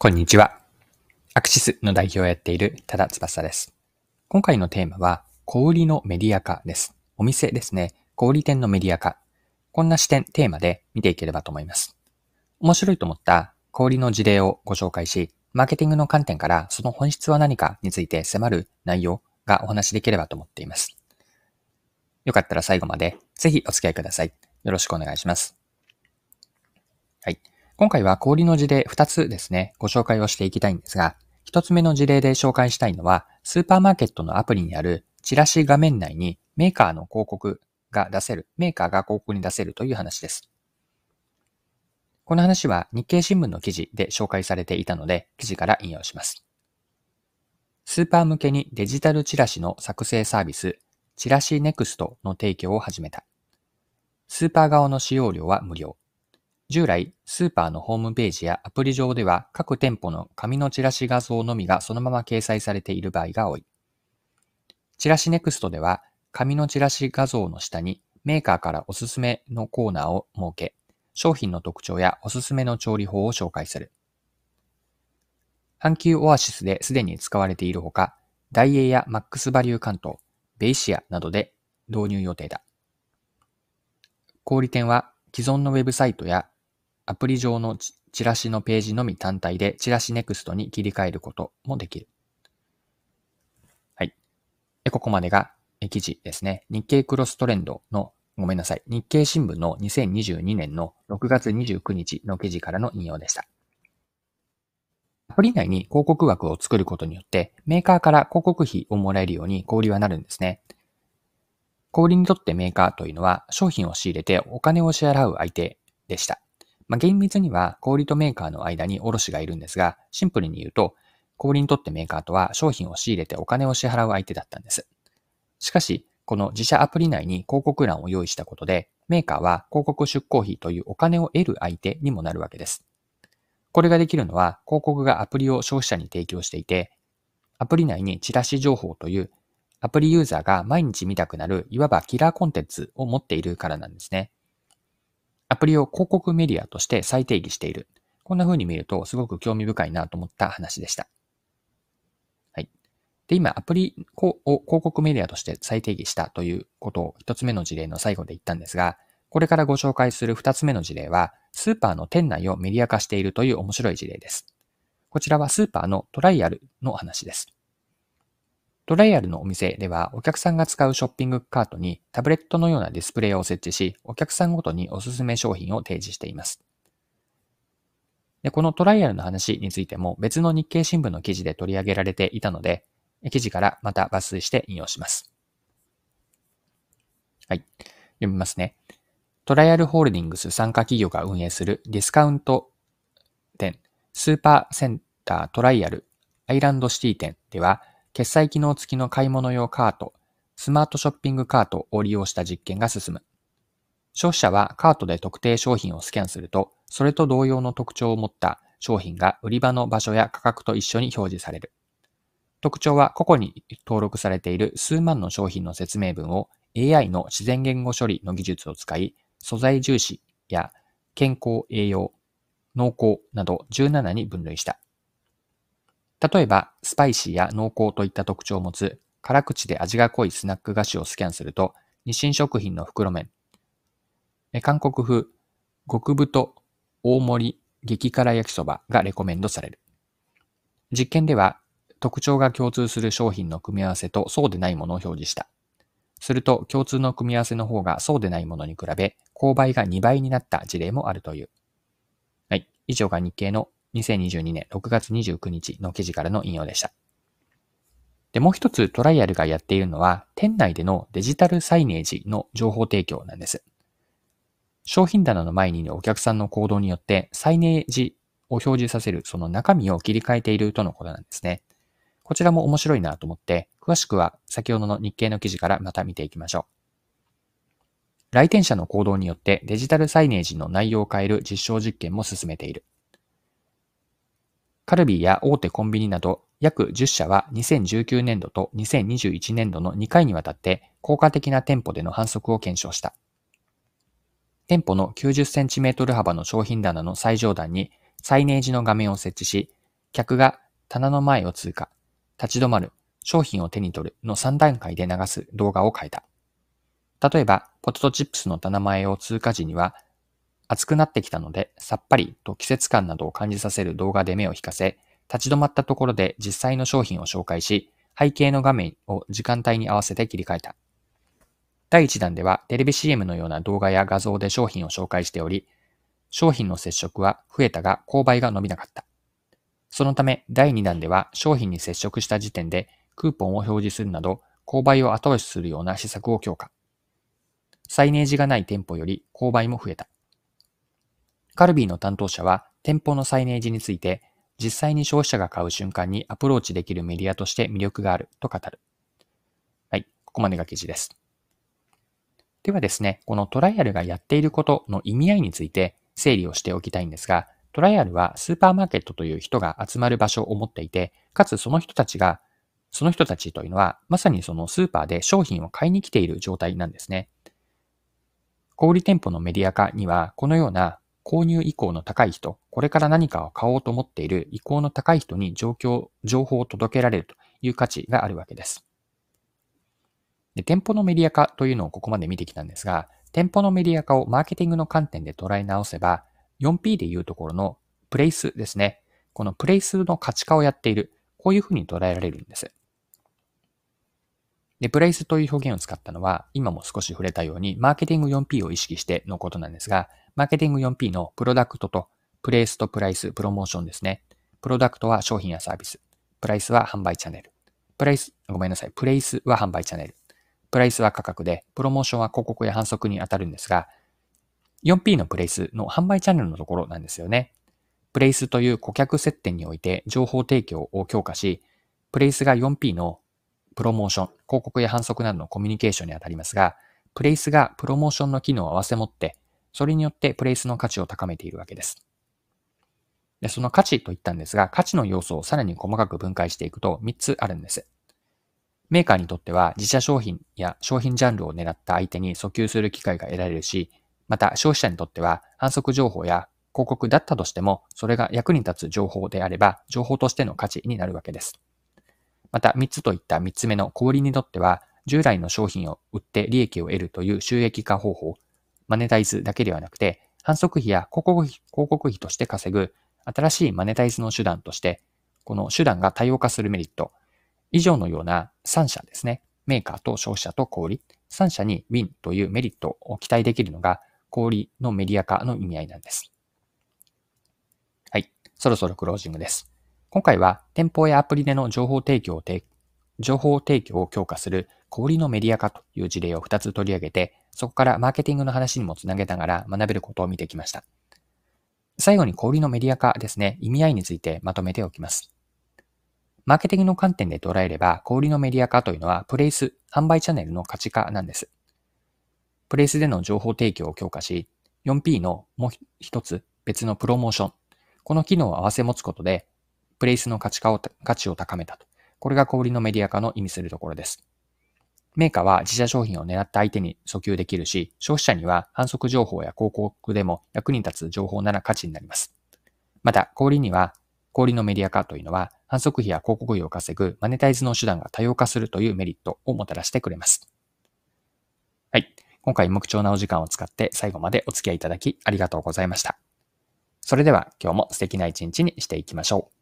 こんにちは。アクシスの代表をやっている多田翼です。今回のテーマは、小売りのメディア化です。お店ですね。小売店のメディア化。こんな視点、テーマで見ていければと思います。面白いと思った小売りの事例をご紹介し、マーケティングの観点からその本質は何かについて迫る内容がお話しできればと思っています。よかったら最後までぜひお付き合いください。よろしくお願いします。はい。今回は氷の事例2つですね、ご紹介をしていきたいんですが、1つ目の事例で紹介したいのは、スーパーマーケットのアプリにあるチラシ画面内にメーカーの広告が出せる、メーカーが広告に出せるという話です。この話は日経新聞の記事で紹介されていたので、記事から引用します。スーパー向けにデジタルチラシの作成サービス、チラシネクストの提供を始めた。スーパー側の使用料は無料。従来、スーパーのホームページやアプリ上では各店舗の紙のチラシ画像のみがそのまま掲載されている場合が多い。チラシネクストでは、紙のチラシ画像の下にメーカーからおすすめのコーナーを設け、商品の特徴やおすすめの調理法を紹介する。阪急オアシスですでに使われているほか、ダイエーやマックスバリュー関東、ベイシアなどで導入予定だ。小売店は既存のウェブサイトやアプリ上のチラシのページのみ単体でチラシネクストに切り替えることもできる。はい。ここまでが記事ですね。日経クロストレンドの、ごめんなさい。日経新聞の2022年の6月29日の記事からの引用でした。アプリ内に広告枠を作ることによって、メーカーから広告費をもらえるように小売はなるんですね。小売にとってメーカーというのは商品を仕入れてお金を支払う相手でした。まあ、厳密には小売とメーカーの間に卸がいるんですが、シンプルに言うと、小売にとってメーカーとは商品を仕入れてお金を支払う相手だったんです。しかし、この自社アプリ内に広告欄を用意したことで、メーカーは広告出稿費というお金を得る相手にもなるわけです。これができるのは、広告がアプリを消費者に提供していて、アプリ内にチラシ情報というアプリユーザーが毎日見たくなる、いわばキラーコンテンツを持っているからなんですね。アプリを広告メディアとして再定義している。こんな風に見るとすごく興味深いなと思った話でした。はい。で、今、アプリを広告メディアとして再定義したということを一つ目の事例の最後で言ったんですが、これからご紹介する二つ目の事例は、スーパーの店内をメディア化しているという面白い事例です。こちらはスーパーのトライアルの話です。トライアルのお店ではお客さんが使うショッピングカートにタブレットのようなディスプレイを設置し、お客さんごとにおすすめ商品を提示しています。でこのトライアルの話についても別の日経新聞の記事で取り上げられていたので、記事からまた抜粋して引用します。はい。読みますね。トライアルホールディングス参加企業が運営するディスカウント店、スーパーセンタートライアルアイランドシティ店では、決済機能付きの買い物用カート、スマートショッピングカートを利用した実験が進む。消費者はカートで特定商品をスキャンすると、それと同様の特徴を持った商品が売り場の場所や価格と一緒に表示される。特徴は個々に登録されている数万の商品の説明文を AI の自然言語処理の技術を使い、素材重視や健康栄養、濃厚など17に分類した。例えば、スパイシーや濃厚といった特徴を持つ辛口で味が濃いスナック菓子をスキャンすると、日清食品の袋麺、韓国風極太大盛り激辛焼きそばがレコメンドされる。実験では、特徴が共通する商品の組み合わせとそうでないものを表示した。すると、共通の組み合わせの方がそうでないものに比べ、購買が2倍になった事例もあるという。はい。以上が日経の2022年6月29日の記事からの引用でした。で、もう一つトライアルがやっているのは、店内でのデジタルサイネージの情報提供なんです。商品棚の前にいるお客さんの行動によって、サイネージを表示させるその中身を切り替えているとのことなんですね。こちらも面白いなと思って、詳しくは先ほどの日経の記事からまた見ていきましょう。来店者の行動によってデジタルサイネージの内容を変える実証実験も進めている。カルビーや大手コンビニなど約10社は2019年度と2021年度の2回にわたって効果的な店舗での反則を検証した。店舗の90センチメートル幅の商品棚の最上段にサイネージの画面を設置し、客が棚の前を通過、立ち止まる、商品を手に取るの3段階で流す動画を変えた。例えば、ポテトチップスの棚前を通過時には、暑くなってきたので、さっぱりと季節感などを感じさせる動画で目を引かせ、立ち止まったところで実際の商品を紹介し、背景の画面を時間帯に合わせて切り替えた。第1弾ではテレビ CM のような動画や画像で商品を紹介しており、商品の接触は増えたが購買が伸びなかった。そのため第2弾では商品に接触した時点でクーポンを表示するなど購買を後押しするような施策を強化。サイネージがない店舗より購買も増えた。カルビーの担当者は店舗のサイネージについて実際に消費者が買う瞬間にアプローチできるメディアとして魅力があると語る。はい、ここまでが記事です。ではですね、このトライアルがやっていることの意味合いについて整理をしておきたいんですが、トライアルはスーパーマーケットという人が集まる場所を持っていて、かつその人たちが、その人たちというのは、まさにそのスーパーで商品を買いに来ている状態なんですね。小売店舗のメディア化には、このような購入意向の高い人、これから何かを買おうと思っている意向の高い人に状況、情報を届けられるという価値があるわけです。で店舗のメディア化というのをここまで見てきたんですが、店舗のメディア化をマーケティングの観点で捉え直せば、4P でいうところのプレイスですね。このプレイスの価値化をやっている。こういうふうに捉えられるんです。で、プレイスという表現を使ったのは、今も少し触れたように、マーケティング 4P を意識してのことなんですが、マーケティング 4P のプロダクトと、プレイスとプライス、プロモーションですね。プロダクトは商品やサービス。プライスは販売チャンネル。プライス、ごめんなさい。プレイスは販売チャンネル。プライスは価格で、プロモーションは広告や反則に当たるんですが、4P のプレイスの販売チャンネルのところなんですよね。プレイスという顧客接点において情報提供を強化し、プレイスが 4P のプロモーション、広告や反則などのコミュニケーションに当たりますが、プレイスがプロモーションの機能を合わせ持って、それによってプレイスの価値を高めているわけです。でその価値と言ったんですが、価値の要素をさらに細かく分解していくと3つあるんです。メーカーにとっては自社商品や商品ジャンルを狙った相手に訴求する機会が得られるし、また消費者にとっては反則情報や広告だったとしても、それが役に立つ情報であれば、情報としての価値になるわけです。また3つといった3つ目の小売にとっては、従来の商品を売って利益を得るという収益化方法、マネタイズだけではなくて、反則費や広告費広告費として稼ぐ新しいマネタイズの手段として、この手段が多様化するメリット、以上のような3社ですね。メーカーと消費者と小売、3社にウィンというメリットを期待できるのが小売のメディア化の意味合いなんです。はい。そろそろクロージングです。今回は店舗やアプリでの情報提供を情報提供を強化する小売のメディア化という事例を2つ取り上げて、そこからマーケティングの話にもつなげながら学べることを見てきました。最後に小売のメディア化ですね、意味合いについてまとめておきます。マーケティングの観点で捉えれば、小売のメディア化というのは、プレイス、販売チャンネルの価値化なんです。プレイスでの情報提供を強化し、4P のもう一つ別のプロモーション、この機能を合わせ持つことで、プレイスの価値化を、価値を高めたと。これが小売のメディア化の意味するところです。メーカーは自社商品を狙った相手に訴求できるし、消費者には反則情報や広告でも役に立つ情報なら価値になります。また、小売には小売のメディア化というのは、反則費や広告費を稼ぐマネタイズの手段が多様化するというメリットをもたらしてくれます。はい。今回、無口なお時間を使って最後までお付き合いいただきありがとうございました。それでは今日も素敵な一日にしていきましょう。